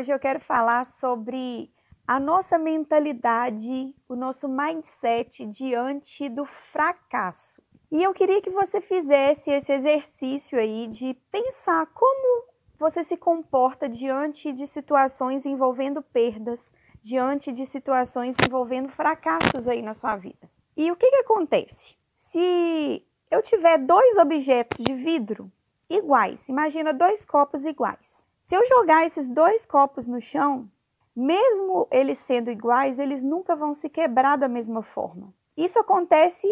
Hoje eu quero falar sobre a nossa mentalidade, o nosso mindset diante do fracasso. E eu queria que você fizesse esse exercício aí de pensar como você se comporta diante de situações envolvendo perdas, diante de situações envolvendo fracassos aí na sua vida. E o que, que acontece? Se eu tiver dois objetos de vidro iguais, imagina dois copos iguais. Se eu jogar esses dois copos no chão, mesmo eles sendo iguais, eles nunca vão se quebrar da mesma forma. Isso acontece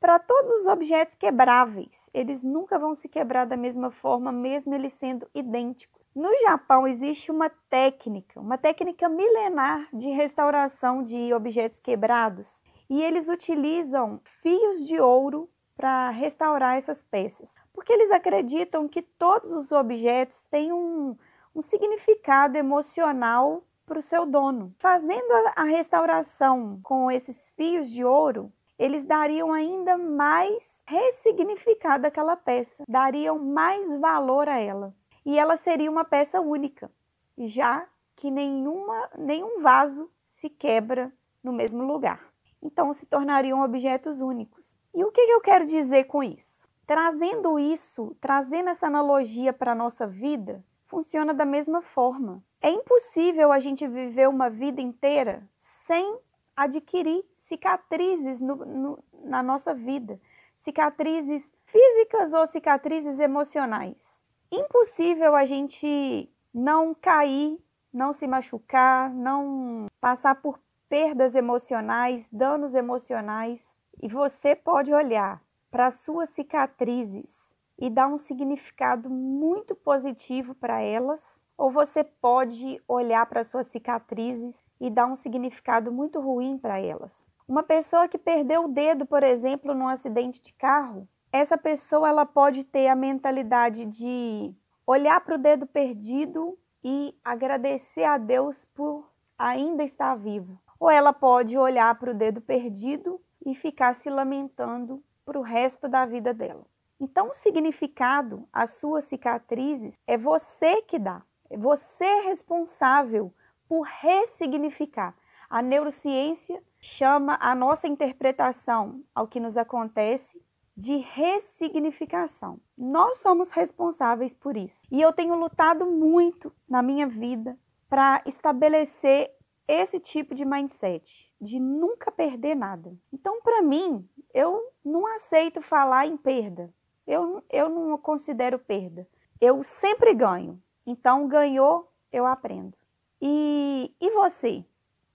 para todos os objetos quebráveis. Eles nunca vão se quebrar da mesma forma, mesmo eles sendo idênticos. No Japão existe uma técnica, uma técnica milenar de restauração de objetos quebrados, e eles utilizam fios de ouro para restaurar essas peças, porque eles acreditam que todos os objetos têm um, um significado emocional para o seu dono. Fazendo a, restauração com esses fios de ouro, eles dariam ainda mais ressignificado aquela peça, dariam mais valor a ela. E ela seria uma peça única, já que nenhuma, nenhum vaso se quebra no mesmo lugar então se tornariam objetos únicos. E o que eu quero dizer com isso? Trazendo isso, trazendo essa analogia para a nossa vida, funciona da mesma forma. É impossível a gente viver uma vida inteira sem adquirir cicatrizes no, no, na nossa vida, cicatrizes físicas ou cicatrizes emocionais. Impossível a gente não cair, não se machucar, não passar por perdas emocionais, danos emocionais, e você pode olhar para suas cicatrizes e dar um significado muito positivo para elas, ou você pode olhar para suas cicatrizes e dar um significado muito ruim para elas. Uma pessoa que perdeu o dedo, por exemplo, num acidente de carro, essa pessoa ela pode ter a mentalidade de olhar para o dedo perdido e agradecer a Deus por ainda estar vivo ou ela pode olhar para o dedo perdido e ficar se lamentando para o resto da vida dela. Então, o significado, as suas cicatrizes, é você que dá, é você responsável por ressignificar. A neurociência chama a nossa interpretação ao que nos acontece de ressignificação. Nós somos responsáveis por isso. E eu tenho lutado muito na minha vida para estabelecer esse tipo de mindset, de nunca perder nada. Então, para mim, eu não aceito falar em perda. Eu, eu não considero perda. Eu sempre ganho. Então, ganhou, eu aprendo. E, e você?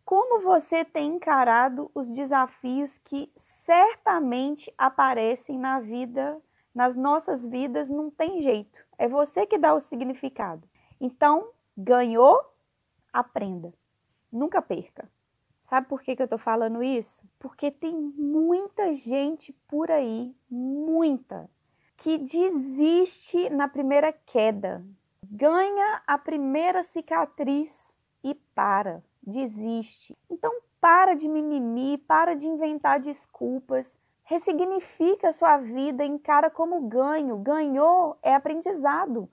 Como você tem encarado os desafios que certamente aparecem na vida, nas nossas vidas, não tem jeito. É você que dá o significado. Então, ganhou, aprenda. Nunca perca. Sabe por que, que eu tô falando isso? Porque tem muita gente por aí, muita, que desiste na primeira queda, ganha a primeira cicatriz e para, desiste. Então para de mimimi, para de inventar desculpas, ressignifica a sua vida, encara como ganho. Ganhou é aprendizado.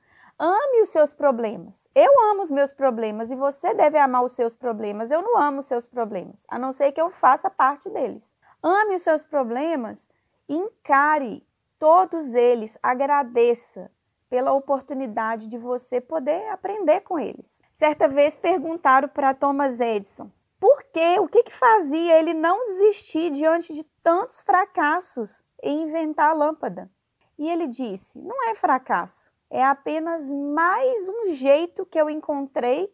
Ame os seus problemas. Eu amo os meus problemas e você deve amar os seus problemas. Eu não amo os seus problemas, a não ser que eu faça parte deles. Ame os seus problemas, encare todos eles, agradeça pela oportunidade de você poder aprender com eles. Certa vez perguntaram para Thomas Edison por quê, o que, que fazia ele não desistir diante de tantos fracassos em inventar a lâmpada. E ele disse: não é fracasso, é apenas mais um jeito que eu encontrei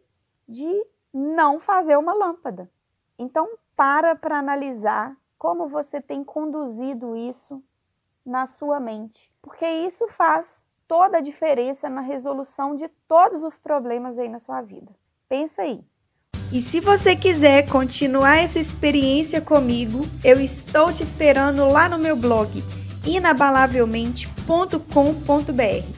de não fazer uma lâmpada. Então, para para analisar como você tem conduzido isso na sua mente, porque isso faz toda a diferença na resolução de todos os problemas aí na sua vida. Pensa aí. E se você quiser continuar essa experiência comigo, eu estou te esperando lá no meu blog inabalavelmente.com.br.